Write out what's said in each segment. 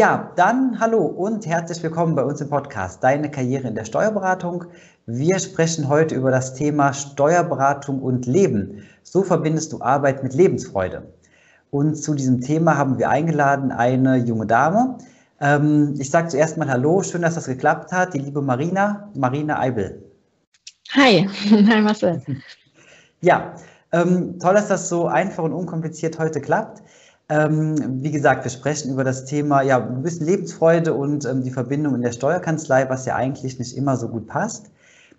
Ja, dann hallo und herzlich willkommen bei uns im Podcast Deine Karriere in der Steuerberatung. Wir sprechen heute über das Thema Steuerberatung und Leben. So verbindest du Arbeit mit Lebensfreude. Und zu diesem Thema haben wir eingeladen eine junge Dame. Ähm, ich sage zuerst mal Hallo, schön, dass das geklappt hat, die liebe Marina, Marina Eibel. Hi, hi Marcel. Ja, ähm, toll, dass das so einfach und unkompliziert heute klappt. Ähm, wie gesagt, wir sprechen über das Thema, ja, ein bisschen Lebensfreude und ähm, die Verbindung in der Steuerkanzlei, was ja eigentlich nicht immer so gut passt.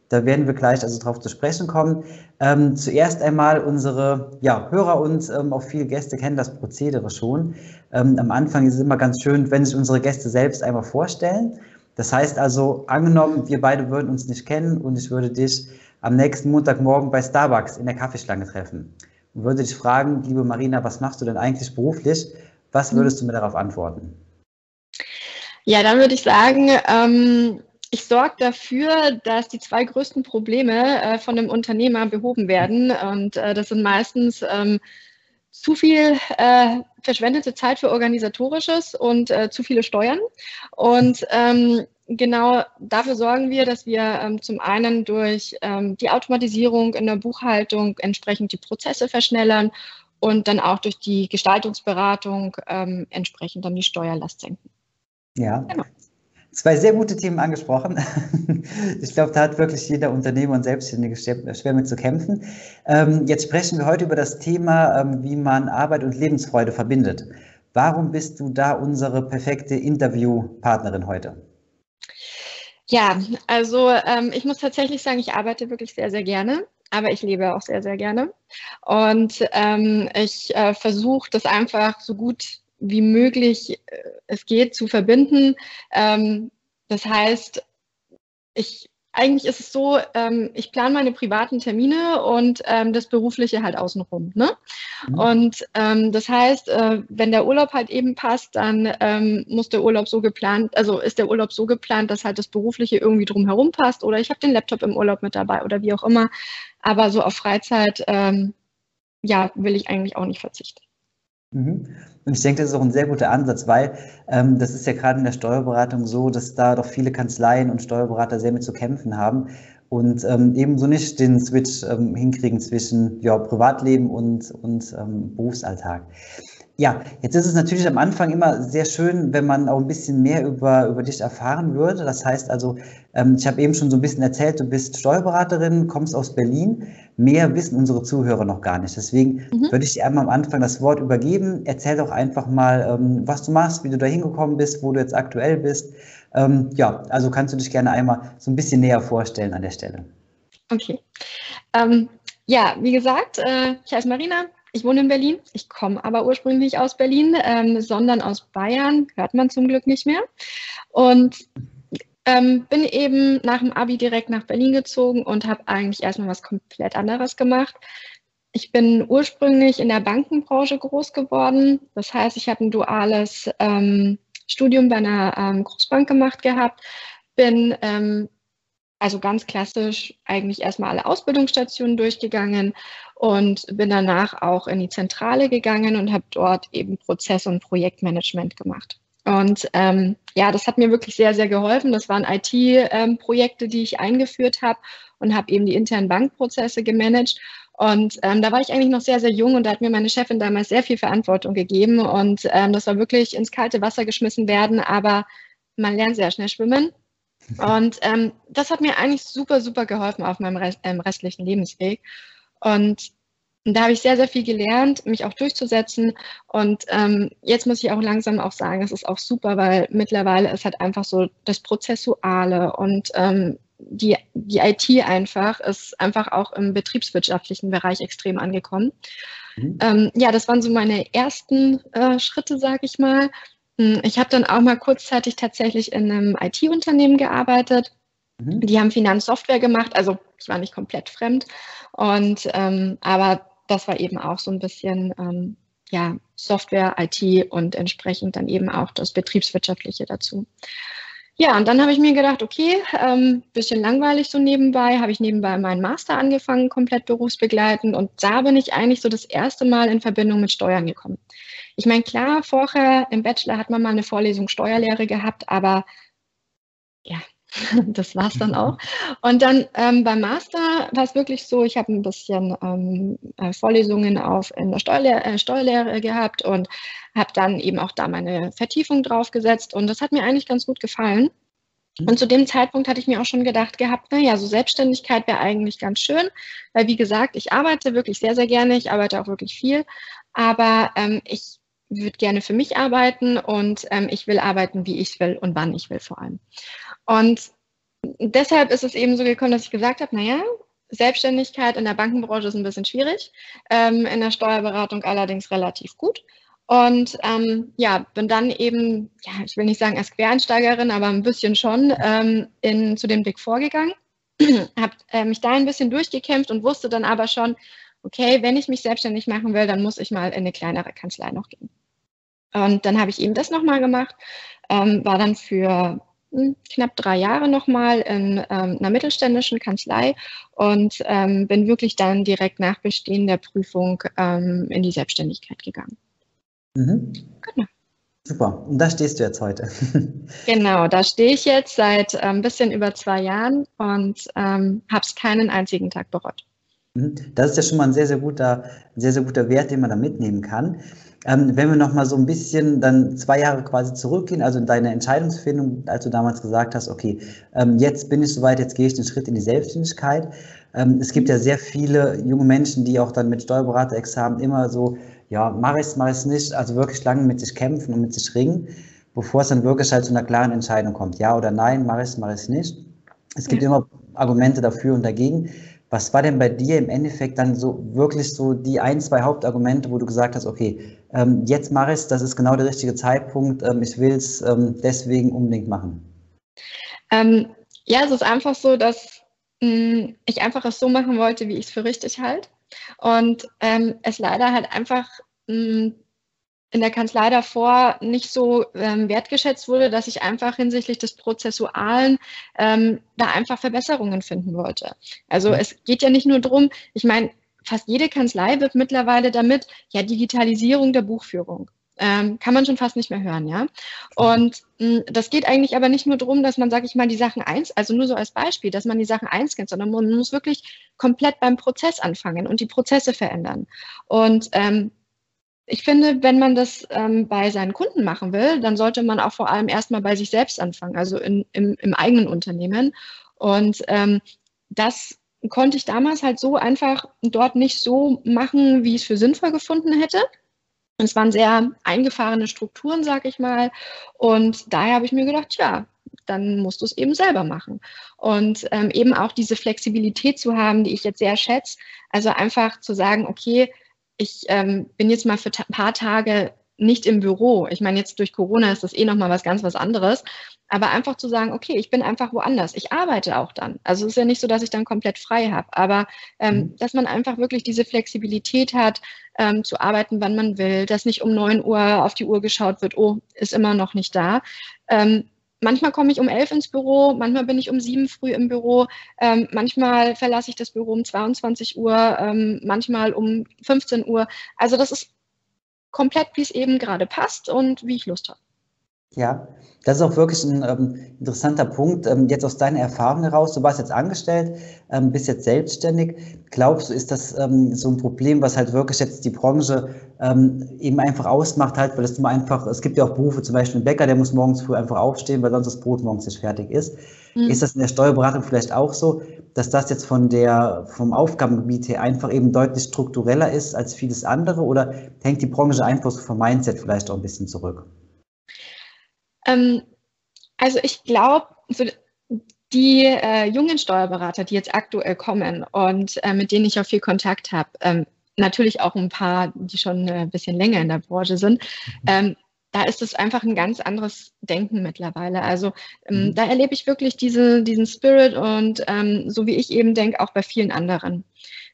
Da werden wir gleich also drauf zu sprechen kommen. Ähm, zuerst einmal unsere ja, Hörer und ähm, auch viele Gäste kennen das Prozedere schon. Ähm, am Anfang ist es immer ganz schön, wenn sich unsere Gäste selbst einmal vorstellen. Das heißt also, angenommen, wir beide würden uns nicht kennen und ich würde dich am nächsten Montagmorgen bei Starbucks in der Kaffeeschlange treffen und würde dich fragen, liebe Marina, was machst du denn eigentlich beruflich? Was würdest du mir darauf antworten? Ja, dann würde ich sagen, ähm, ich sorge dafür, dass die zwei größten Probleme äh, von einem Unternehmer behoben werden. Und äh, das sind meistens ähm, zu viel äh, verschwendete Zeit für organisatorisches und äh, zu viele Steuern. Und ähm, genau dafür sorgen wir, dass wir ähm, zum einen durch ähm, die Automatisierung in der Buchhaltung entsprechend die Prozesse verschnellern und dann auch durch die Gestaltungsberatung ähm, entsprechend dann die Steuerlast senken. Ja, genau zwei sehr gute Themen angesprochen. Ich glaube, da hat wirklich jeder Unternehmer und Selbstständige schwer mit zu kämpfen. Ähm, jetzt sprechen wir heute über das Thema, ähm, wie man Arbeit und Lebensfreude verbindet. Warum bist du da unsere perfekte Interviewpartnerin heute? Ja, also ähm, ich muss tatsächlich sagen, ich arbeite wirklich sehr, sehr gerne aber ich lebe auch sehr, sehr gerne. Und ähm, ich äh, versuche das einfach so gut wie möglich äh, es geht zu verbinden. Ähm, das heißt, ich eigentlich ist es so, ähm, ich plane meine privaten Termine und ähm, das Berufliche halt außenrum. Ne? Mhm. Und ähm, das heißt, äh, wenn der Urlaub halt eben passt, dann ähm, muss der Urlaub so geplant, also ist der Urlaub so geplant, dass halt das Berufliche irgendwie drumherum passt oder ich habe den Laptop im Urlaub mit dabei oder wie auch immer. Aber so auf Freizeit, ähm, ja, will ich eigentlich auch nicht verzichten. Mhm. Und ich denke, das ist auch ein sehr guter Ansatz, weil ähm, das ist ja gerade in der Steuerberatung so, dass da doch viele Kanzleien und Steuerberater sehr mit zu kämpfen haben und ähm, ebenso nicht den Switch ähm, hinkriegen zwischen ja, Privatleben und, und ähm, Berufsalltag. Ja, jetzt ist es natürlich am Anfang immer sehr schön, wenn man auch ein bisschen mehr über, über dich erfahren würde. Das heißt also, ähm, ich habe eben schon so ein bisschen erzählt, du bist Steuerberaterin, kommst aus Berlin. Mehr wissen unsere Zuhörer noch gar nicht. Deswegen mhm. würde ich dir einmal am Anfang das Wort übergeben. Erzähl doch einfach mal, ähm, was du machst, wie du da hingekommen bist, wo du jetzt aktuell bist. Ähm, ja, also kannst du dich gerne einmal so ein bisschen näher vorstellen an der Stelle. Okay. Ähm, ja, wie gesagt, äh, ich heiße Marina, ich wohne in Berlin. Ich komme aber ursprünglich aus Berlin, ähm, sondern aus Bayern. Hört man zum Glück nicht mehr. Und ähm, bin eben nach dem Abi direkt nach Berlin gezogen und habe eigentlich erstmal was komplett anderes gemacht. Ich bin ursprünglich in der Bankenbranche groß geworden. Das heißt, ich habe ein duales ähm, Studium bei einer ähm, Großbank gemacht gehabt, bin ähm, also ganz klassisch eigentlich erstmal alle Ausbildungsstationen durchgegangen und bin danach auch in die Zentrale gegangen und habe dort eben Prozess- und Projektmanagement gemacht. Und ähm, ja, das hat mir wirklich sehr, sehr geholfen. Das waren IT-Projekte, ähm, die ich eingeführt habe und habe eben die internen Bankprozesse gemanagt. Und ähm, da war ich eigentlich noch sehr, sehr jung und da hat mir meine Chefin damals sehr viel Verantwortung gegeben. Und ähm, das war wirklich ins kalte Wasser geschmissen werden, aber man lernt sehr schnell schwimmen. Und ähm, das hat mir eigentlich super, super geholfen auf meinem Rest, ähm, restlichen Lebensweg. Und da habe ich sehr, sehr viel gelernt, mich auch durchzusetzen. Und ähm, jetzt muss ich auch langsam auch sagen, es ist auch super, weil mittlerweile ist halt einfach so das Prozessuale und ähm, die, die IT einfach ist einfach auch im betriebswirtschaftlichen Bereich extrem angekommen. Mhm. Ähm, ja, das waren so meine ersten äh, Schritte, sage ich mal. Hm, ich habe dann auch mal kurzzeitig tatsächlich in einem IT-Unternehmen gearbeitet. Mhm. Die haben Finanzsoftware gemacht, also ich war nicht komplett fremd. Und ähm, aber das war eben auch so ein bisschen ähm, ja, Software, IT und entsprechend dann eben auch das Betriebswirtschaftliche dazu. Ja, und dann habe ich mir gedacht, okay, ähm, bisschen langweilig so nebenbei, habe ich nebenbei meinen Master angefangen, komplett berufsbegleitend und da bin ich eigentlich so das erste Mal in Verbindung mit Steuern gekommen. ich meine, klar, vorher im Bachelor hat man mal eine Vorlesung Steuerlehre gehabt, aber ja, das war es dann auch. Und dann ähm, beim Master war es wirklich so, ich habe ein bisschen ähm, äh, Vorlesungen auf in der Steuerlehre, äh, Steuerlehre gehabt und habe dann eben auch da meine Vertiefung draufgesetzt und das hat mir eigentlich ganz gut gefallen. Mhm. Und zu dem Zeitpunkt hatte ich mir auch schon gedacht gehabt, naja, so Selbstständigkeit wäre eigentlich ganz schön, weil wie gesagt, ich arbeite wirklich sehr, sehr gerne, ich arbeite auch wirklich viel, aber ähm, ich würde gerne für mich arbeiten und ähm, ich will arbeiten, wie ich will und wann ich will vor allem. Und deshalb ist es eben so gekommen, dass ich gesagt habe, naja, Selbstständigkeit in der Bankenbranche ist ein bisschen schwierig, ähm, in der Steuerberatung allerdings relativ gut. Und ähm, ja, bin dann eben, ja, ich will nicht sagen als Quereinsteigerin, aber ein bisschen schon ähm, in, zu dem Big Four gegangen, habe äh, mich da ein bisschen durchgekämpft und wusste dann aber schon, okay, wenn ich mich selbstständig machen will, dann muss ich mal in eine kleinere Kanzlei noch gehen. Und dann habe ich eben das nochmal gemacht, ähm, war dann für knapp drei Jahre nochmal in ähm, einer mittelständischen Kanzlei und ähm, bin wirklich dann direkt nach Bestehen der Prüfung ähm, in die Selbstständigkeit gegangen. Mhm. Genau. Super. Und da stehst du jetzt heute. genau, da stehe ich jetzt seit ein ähm, bisschen über zwei Jahren und ähm, habe es keinen einzigen Tag bereut. Mhm. Das ist ja schon mal ein sehr, sehr guter, sehr, sehr guter Wert, den man da mitnehmen kann. Ähm, wenn wir noch mal so ein bisschen dann zwei Jahre quasi zurückgehen, also in deine Entscheidungsfindung, als du damals gesagt hast, okay, ähm, jetzt bin ich soweit, jetzt gehe ich den Schritt in die Selbstständigkeit. Ähm, es gibt ja sehr viele junge Menschen, die auch dann mit Steuerberaterexamen immer so, ja, mache ich es, mache ich es nicht, also wirklich lange mit sich kämpfen und mit sich ringen, bevor es dann wirklich halt zu einer klaren Entscheidung kommt, ja oder nein, mache ich es, mache ich es nicht. Es gibt ja. immer Argumente dafür und dagegen. Was war denn bei dir im Endeffekt dann so wirklich so die ein, zwei Hauptargumente, wo du gesagt hast, okay, ähm, jetzt mache ich es, das ist genau der richtige Zeitpunkt, ähm, ich will es ähm, deswegen unbedingt machen? Ähm, ja, es ist einfach so, dass mh, mm, ich einfach es so machen wollte, wie ich es für richtig halte. Und ähm, es leider halt einfach mh, mm, in der Kanzlei davor nicht so ähm, wertgeschätzt wurde, dass ich einfach hinsichtlich des Prozessualen ähm, da einfach Verbesserungen finden wollte. Also mhm. es geht ja nicht nur darum, ich meine, fast jede Kanzlei wird mittlerweile damit, ja, Digitalisierung der Buchführung. Ähm, kann man schon fast nicht mehr hören, ja. Und mh, das geht eigentlich aber nicht nur darum, dass man, sage ich mal, die Sachen eins, also nur so als Beispiel, dass man die Sachen eins kennt, sondern man muss wirklich komplett beim Prozess anfangen und die Prozesse verändern. Und ähm, ich finde, wenn man das ähm, bei seinen Kunden machen will, dann sollte man auch vor allem erstmal bei sich selbst anfangen, also in, im, im eigenen Unternehmen. Und ähm, das konnte ich damals halt so einfach dort nicht so machen, wie ich es für sinnvoll gefunden hätte. Es waren sehr eingefahrene Strukturen, sag ich mal. Und daher habe ich mir gedacht, ja, dann musst du es eben selber machen. Und ähm, eben auch diese Flexibilität zu haben, die ich jetzt sehr schätze. Also einfach zu sagen, okay, ich ähm, bin jetzt mal für ein paar Tage nicht im Büro. Ich meine, jetzt durch Corona ist das eh nochmal was ganz was anderes. Aber einfach zu sagen, okay, ich bin einfach woanders. Ich arbeite auch dann. Also es ist ja nicht so, dass ich dann komplett frei habe. Aber ähm, mhm. dass man einfach wirklich diese Flexibilität hat, ähm, zu arbeiten, wann man will, dass nicht um 9 Uhr auf die Uhr geschaut wird, oh, ist immer noch nicht da. Ähm, manchmal komme ich um elf ins Büro, manchmal bin ich um sieben früh im Büro, ähm, manchmal verlasse ich das Büro um 22 Uhr, ähm, manchmal um 15 Uhr. Also das ist komplett, wie es eben gerade passt und wie ich Lust habe. Ja, das ist auch wirklich ein ähm, interessanter Punkt. Ähm, jetzt aus deiner Erfahrung heraus, du warst jetzt angestellt, ähm, bist jetzt selbstständig. Glaubst du, ist das ähm, so ein Problem, was halt wirklich jetzt die Branche ähm, eben einfach ausmacht, halt, weil es immer einfach, es gibt ja auch Berufe, zum Beispiel ein Bäcker, der muss morgens früh einfach aufstehen, weil sonst das Brot morgens nicht fertig ist. Mhm. Ist das in der Steuerberatung vielleicht auch so, dass das jetzt von der, vom Aufgabengebiet her einfach eben deutlich struktureller ist als vieles andere oder hängt die Branche einfach so vom Mindset vielleicht auch ein bisschen zurück? Ähm, also ich glaube, so die äh, jungen Steuerberater, die jetzt aktuell kommen und äh, mit denen ich auch viel Kontakt habe, ähm, natürlich auch ein paar, die schon ein bisschen länger in der Branche sind, mhm. ähm, da ist es einfach ein ganz anderes Denken mittlerweile. Also ähm, mhm. da erlebe ich wirklich diese, diesen Spirit und ähm, so wie ich eben denke, auch bei vielen anderen.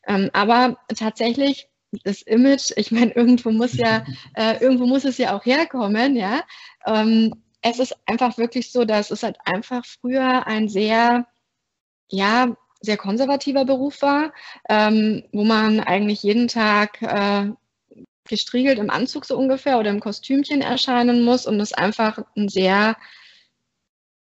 Ähm, aber tatsächlich das Image, ich meine, irgendwo muss ja, äh, irgendwo muss es ja auch herkommen, ja. Ähm, es ist einfach wirklich so, dass es halt einfach früher ein sehr, ja, sehr konservativer Beruf war, ähm, wo man eigentlich jeden Tag äh, gestriegelt im Anzug so ungefähr oder im Kostümchen erscheinen muss und es einfach ein sehr,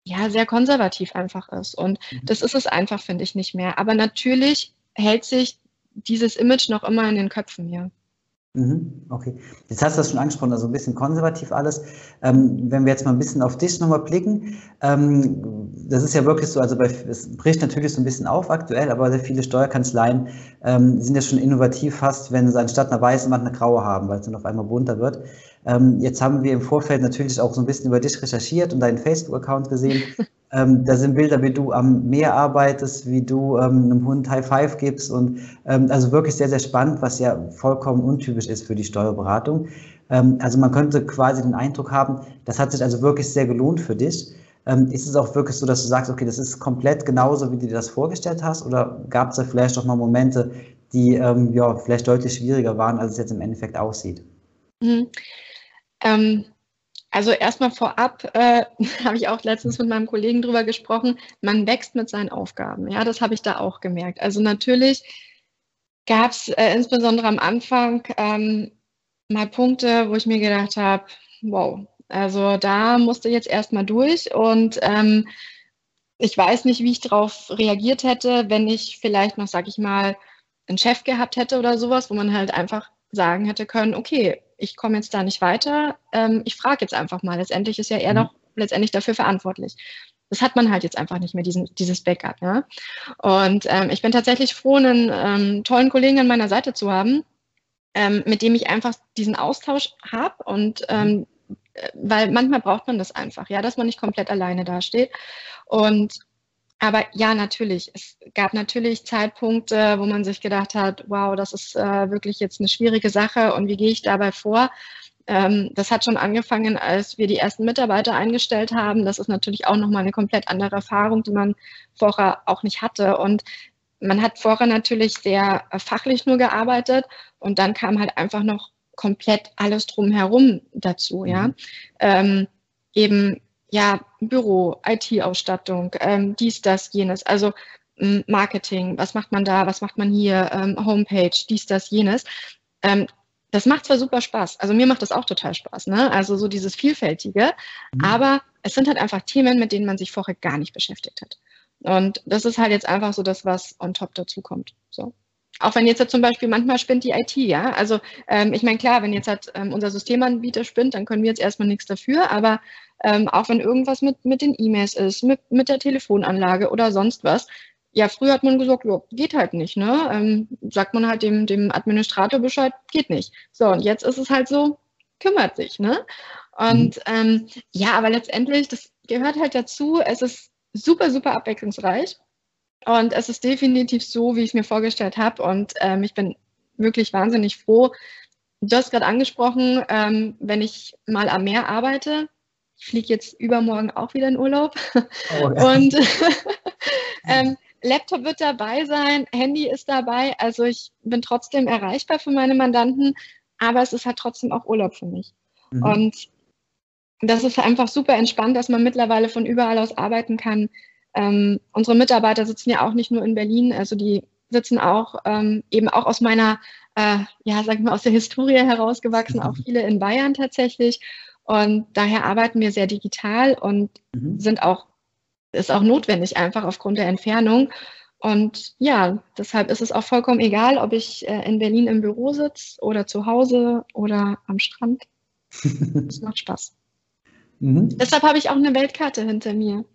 ja, sehr konservativ einfach ist. Und mhm. das ist es einfach, finde ich, nicht mehr. Aber natürlich hält sich dieses Image noch immer in den Köpfen hier. Mhm, okay, jetzt hast du das schon angesprochen, also ein bisschen konservativ alles. Ähm, wenn wir jetzt mal ein bisschen auf dich nochmal blicken, ähm, das ist ja wirklich so, also bei, es bricht natürlich so ein bisschen auf aktuell, aber sehr viele Steuerkanzleien ähm, sind ja schon innovativ fast, wenn sie anstatt einer weißen Wand eine graue haben, weil es dann auf einmal bunter wird. Ähm, jetzt haben wir im Vorfeld natürlich auch so ein bisschen über dich recherchiert und deinen Facebook-Account gesehen. Ähm, da sind Bilder, wie du am Meer arbeitest, wie du ähm, einem Hund High Five gibst und ähm, also wirklich sehr, sehr spannend, was ja vollkommen untypisch ist für die Steuerberatung. Ähm, also man könnte quasi den Eindruck haben, das hat sich also wirklich sehr gelohnt für dich. Ähm, ist es auch wirklich so, dass du sagst, okay, das ist komplett genauso, wie du dir das vorgestellt hast? Oder gab es da vielleicht auch mal Momente, die ähm, ja vielleicht deutlich schwieriger waren, als es jetzt im Endeffekt aussieht? Mhm. Also erstmal vorab äh, habe ich auch letztens mit meinem Kollegen drüber gesprochen, man wächst mit seinen Aufgaben. Ja, das habe ich da auch gemerkt. Also natürlich gab es äh, insbesondere am Anfang ähm, mal Punkte, wo ich mir gedacht habe, wow, also da musste jetzt erstmal durch und ähm, ich weiß nicht, wie ich darauf reagiert hätte, wenn ich vielleicht noch, sag ich mal, einen Chef gehabt hätte oder sowas, wo man halt einfach sagen hätte können, okay, ich komme jetzt da nicht weiter, ähm, ich frage jetzt einfach mal. Letztendlich ist ja er mhm. doch letztendlich dafür verantwortlich. Das hat man halt jetzt einfach nicht mehr, diesen, dieses Backup. Ja? Und ähm, ich bin tatsächlich froh, einen ähm, tollen Kollegen an meiner Seite zu haben, ähm, mit dem ich einfach diesen Austausch habe und ähm, äh, weil manchmal braucht man das einfach, ja, dass man nicht komplett alleine dasteht. Und aber ja, natürlich. Es gab natürlich Zeitpunkte, wo man sich gedacht hat, wow, das ist äh, wirklich jetzt eine schwierige Sache und wie gehe ich dabei vor? Ähm, das hat schon angefangen, als wir die ersten Mitarbeiter eingestellt haben. Das ist natürlich auch nochmal eine komplett andere Erfahrung, die man vorher auch nicht hatte. Und man hat vorher natürlich sehr äh, fachlich nur gearbeitet und dann kam halt einfach noch komplett alles drumherum dazu, ja. Mhm. Ähm, eben ja, Büro, IT-Ausstattung, ähm, dies, das, jenes. Also ähm, Marketing, was macht man da, was macht man hier, ähm, Homepage, dies, das, jenes. Ähm, das macht zwar super Spaß, also mir macht das auch total Spaß, ne? Also so dieses Vielfältige, mhm. aber es sind halt einfach Themen, mit denen man sich vorher gar nicht beschäftigt hat. Und das ist halt jetzt einfach so das, was on top dazu kommt. So. Auch wenn jetzt halt zum Beispiel manchmal spinnt die IT, ja. Also ähm, ich meine, klar, wenn jetzt halt ähm, unser Systemanbieter spinnt, dann können wir jetzt erstmal nichts dafür, aber ähm, auch wenn irgendwas mit, mit den E-Mails ist, mit, mit der Telefonanlage oder sonst was. Ja, früher hat man gesagt, jo, geht halt nicht, ne? Ähm, sagt man halt dem, dem Administrator Bescheid, geht nicht. So, und jetzt ist es halt so, kümmert sich, ne? Und mhm. ähm, ja, aber letztendlich, das gehört halt dazu. Es ist super, super abwechslungsreich. Und es ist definitiv so, wie ich es mir vorgestellt habe. Und ähm, ich bin wirklich wahnsinnig froh. Du hast gerade angesprochen, ähm, wenn ich mal am Meer arbeite, ich fliege jetzt übermorgen auch wieder in Urlaub. Oh, ja. Und ähm, Laptop wird dabei sein, Handy ist dabei. Also ich bin trotzdem erreichbar für meine Mandanten, aber es ist halt trotzdem auch Urlaub für mich. Mhm. Und das ist einfach super entspannt, dass man mittlerweile von überall aus arbeiten kann. Ähm, unsere Mitarbeiter sitzen ja auch nicht nur in Berlin, also die sitzen auch ähm, eben auch aus meiner, äh, ja, sagen wir aus der Historie herausgewachsen, auch viele in Bayern tatsächlich. Und daher arbeiten wir sehr digital und mhm. sind auch, ist auch notwendig einfach aufgrund der Entfernung. Und ja, deshalb ist es auch vollkommen egal, ob ich äh, in Berlin im Büro sitze oder zu Hause oder am Strand. Es macht Spaß. Mhm. Deshalb habe ich auch eine Weltkarte hinter mir,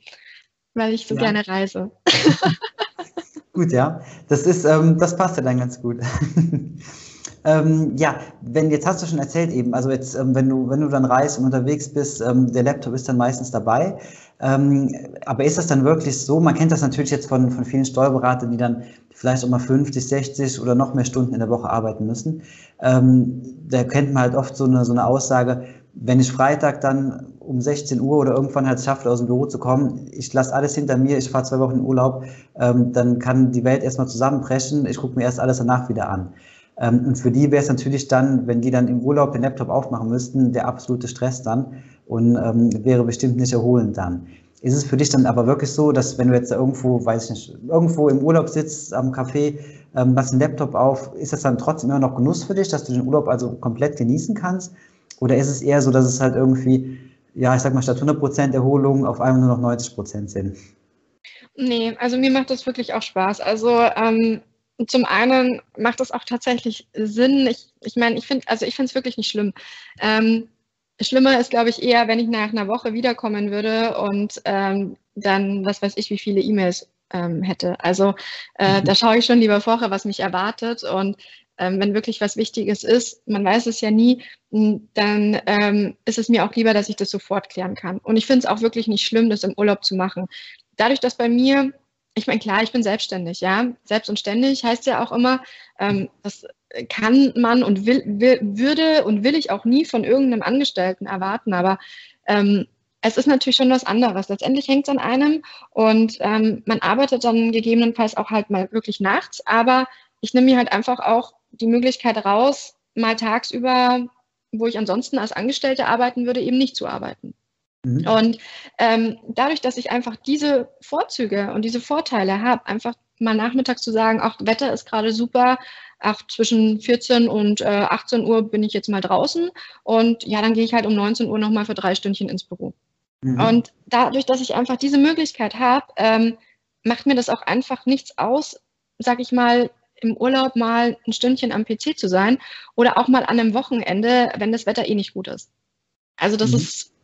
weil ich so ja. gerne reise. gut, ja. Das ist, ähm, das passt ja dann ganz gut. Ähm, ja, wenn jetzt hast du schon erzählt eben, also jetzt, ähm, wenn du, wenn du dann reist und unterwegs bist, ähm, der Laptop ist dann meistens dabei. Ähm, aber ist das dann wirklich so? Man kennt das natürlich jetzt von, von vielen Steuerberatern, die dann vielleicht auch mal 50, 60 oder noch mehr Stunden in der Woche arbeiten müssen. Ähm, da kennt man halt oft so eine, so eine Aussage, wenn ich Freitag dann um 16 Uhr oder irgendwann halt schaffe, aus dem Büro zu kommen, ich lasse alles hinter mir, ich fahre zwei Wochen in Urlaub, ähm, dann kann die Welt erstmal zusammenbrechen, ich gucke mir erst alles danach wieder an. Ähm, und für die wäre es natürlich dann, wenn die dann im Urlaub den Laptop aufmachen müssten, der absolute Stress dann und ähm, wäre bestimmt nicht erholend dann. Ist es für dich dann aber wirklich so, dass wenn du jetzt irgendwo, weiß ich nicht, irgendwo im Urlaub sitzt am Café, ähm, machst einen Laptop auf, ist das dann trotzdem immer noch Genuss für dich, dass du den Urlaub also komplett genießen kannst? Oder ist es eher so, dass es halt irgendwie, ja, ich sag mal, statt 100% Erholung auf einmal nur noch 90% sind? Nee, also mir macht das wirklich auch Spaß. Also ähm, zum einen macht das auch tatsächlich Sinn. Ich, ich meine, ich finde, also ich finde es wirklich nicht schlimm. Ähm, schlimmer ist, glaube ich, eher, wenn ich nach einer Woche wiederkommen würde und ähm, dann, was weiß ich, wie viele E-Mails ähm, hätte. Also äh, mhm. da schaue ich schon lieber vorher, was mich erwartet. Und ähm, wenn wirklich was Wichtiges ist, man weiß es ja nie, dann ähm, ist es mir auch lieber, dass ich das sofort klären kann. Und ich finde es auch wirklich nicht schlimm, das im Urlaub zu machen. Dadurch, dass bei mir, ich meine, klar, ich bin selbstständig, ja. Selbst und ständig heißt ja auch immer, ähm, das kann man und will, will, würde und will ich auch nie von irgendeinem Angestellten erwarten. Aber ähm, es ist natürlich schon was anderes. Letztendlich hängt es an einem und ähm, man arbeitet dann gegebenenfalls auch halt mal wirklich nachts. Aber ich nehme mir halt einfach auch die Möglichkeit raus, mal tagsüber, wo ich ansonsten als Angestellte arbeiten würde, eben nicht zu arbeiten. Mhm. Und ähm, dadurch, dass ich einfach diese Vorzüge und diese Vorteile habe, einfach mal nachmittags zu sagen, auch Wetter ist gerade super, ach, zwischen 14 und äh, 18 Uhr bin ich jetzt mal draußen und ja, dann gehe ich halt um 19 Uhr nochmal für drei Stündchen ins Büro. Mhm. Und dadurch, dass ich einfach diese Möglichkeit habe, ähm, macht mir das auch einfach nichts aus, sag ich mal, im Urlaub mal ein Stündchen am PC zu sein oder auch mal an einem Wochenende, wenn das Wetter eh nicht gut ist. Also das mhm. ist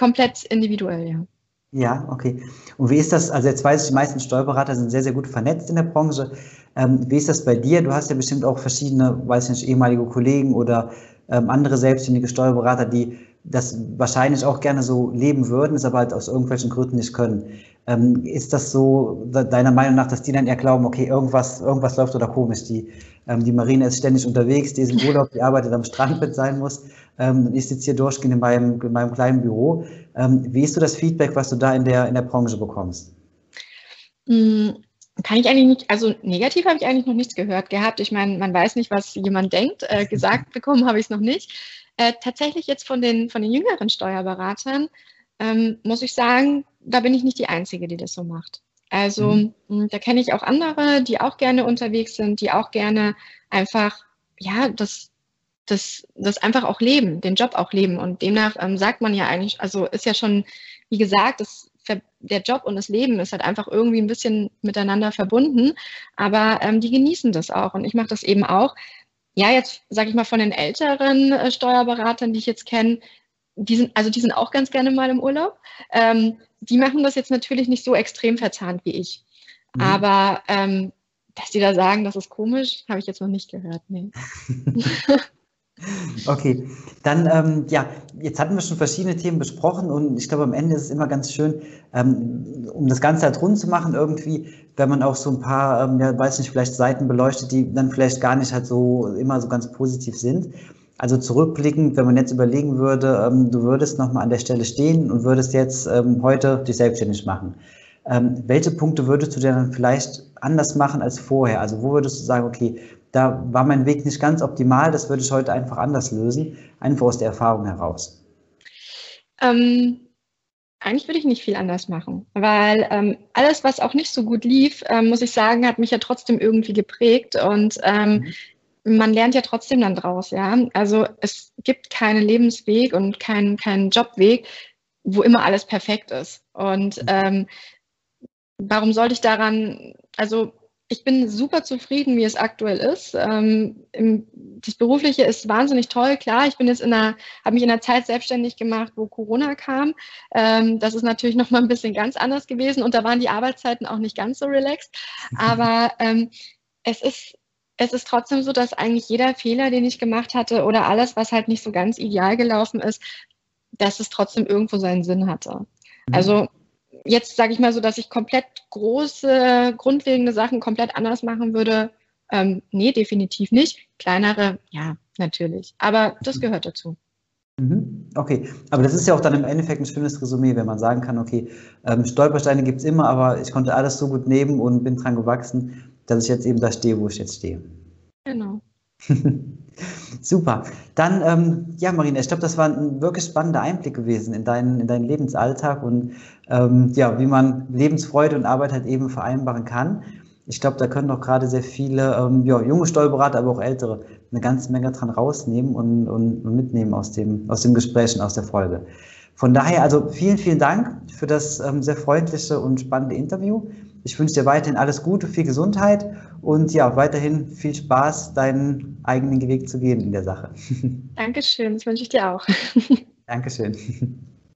komplett individuell, ja. Ja, okay. Und wie ist das? Also jetzt weiß ich, die meisten Steuerberater sind sehr, sehr gut vernetzt in der Branche. Ähm, wie ist das bei dir? Du hast ja bestimmt auch verschiedene, weiß ich nicht, ehemalige Kollegen oder ähm, andere selbstständige Steuerberater, die das wahrscheinlich auch gerne so leben würden, es aber halt aus irgendwelchen Gründen nicht können. Ähm, ist das so deiner Meinung nach, dass die dann eher glauben, okay, irgendwas, irgendwas läuft oder komisch? Die, ähm, die Marine ist ständig unterwegs, die ist im Urlaub, die arbeitet am Strand, wenn sein muss. Ähm, ich sitze hier durchgehend in meinem, in meinem kleinen Büro. Ähm, wie ist so das Feedback, was du da in der, in der Branche bekommst? Hm, kann ich eigentlich nicht, also negativ habe ich eigentlich noch nichts gehört gehabt. Ich meine, man weiß nicht, was jemand denkt. Äh, gesagt bekommen habe ich es noch nicht. Äh, tatsächlich jetzt von den, von den jüngeren Steuerberatern ähm, muss ich sagen, da bin ich nicht die Einzige, die das so macht. Also mhm. Hm, da kenne ich auch andere, die auch gerne unterwegs sind, die auch gerne einfach, ja, das, das, das einfach auch leben, den Job auch leben. Und demnach ähm, sagt man ja eigentlich, also ist ja schon, wie gesagt, das, der Job und das Leben ist halt einfach irgendwie ein bisschen miteinander verbunden, aber ähm, die genießen das auch. Und ich mache das eben auch ja, jetzt sage ich mal von den älteren äh, Steuerberatern, die ich jetzt kenne, die sind, also die sind auch ganz gerne mal im Urlaub. Ähm, die machen das jetzt natürlich nicht so extrem verzahnt wie ich. Mhm. Aber ähm, dass die da sagen, das ist komisch, habe ich jetzt noch nicht gehört. Nee. Okay, dann ähm, ja, jetzt hatten wir schon verschiedene Themen besprochen und ich glaube, am Ende ist es immer ganz schön, ähm, um das Ganze halt rund zu machen, irgendwie, wenn man auch so ein paar, ähm, ja, weiß nicht, vielleicht Seiten beleuchtet, die dann vielleicht gar nicht halt so immer so ganz positiv sind. Also zurückblickend, wenn man jetzt überlegen würde, ähm, du würdest nochmal an der Stelle stehen und würdest jetzt ähm, heute dich selbstständig machen. Ähm, welche Punkte würdest du denn dann vielleicht anders machen als vorher? Also wo würdest du sagen, okay, da war mein Weg nicht ganz optimal, das würde ich heute einfach anders lösen, einfach aus der Erfahrung heraus? Ähm, eigentlich würde ich nicht viel anders machen, weil ähm, alles, was auch nicht so gut lief, ähm, muss ich sagen, hat mich ja trotzdem irgendwie geprägt und ähm, mhm. Man lernt ja trotzdem dann draus, ja. Also es gibt keinen Lebensweg und keinen keinen Jobweg, wo immer alles perfekt ist. Und mhm. ähm, warum sollte ich daran, also ich bin super zufrieden, wie es aktuell ist. Ähm, im, das Berufliche ist wahnsinnig toll. Klar, ich bin jetzt in einer, habe mich in einer Zeit selbstständig gemacht, wo Corona kam. Ähm, das ist natürlich noch mal ein bisschen ganz anders gewesen und da waren die Arbeitszeiten auch nicht ganz so relaxed. Aber ähm, es ist es ist trotzdem so, dass eigentlich jeder Fehler, den ich gemacht hatte oder alles, was halt nicht so ganz ideal gelaufen ist, dass es trotzdem irgendwo seinen Sinn hatte. Mhm. Also jetzt sage ich mal so, dass ich komplett große, grundlegende Sachen komplett anders machen würde. Ähm, nee, definitiv nicht. Kleinere, ja, natürlich. Aber das mhm. gehört dazu. Mhm. Okay, aber das ist ja auch dann im Endeffekt ein schönes Resümee, wenn man sagen kann, okay, ähm, Stolpersteine gibt es immer, aber ich konnte alles so gut nehmen und bin dran gewachsen, dass ich jetzt eben da stehe, wo ich jetzt stehe. Genau. Super. Dann, ähm, ja, Marina, ich glaube, das war ein wirklich spannender Einblick gewesen in deinen, in deinen Lebensalltag und ähm, ja, wie man Lebensfreude und Arbeit halt eben vereinbaren kann. Ich glaube, da können auch gerade sehr viele ähm, ja, junge Steuerberater, aber auch ältere eine ganze Menge dran rausnehmen und, und, mitnehmen aus dem, aus dem Gespräch und aus der Folge. Von daher also vielen, vielen Dank für das ähm, sehr freundliche und spannende Interview. Ich wünsche dir weiterhin alles Gute, viel Gesundheit und ja, weiterhin viel Spaß, deinen eigenen Weg zu gehen in der Sache. Dankeschön, das wünsche ich dir auch. Dankeschön.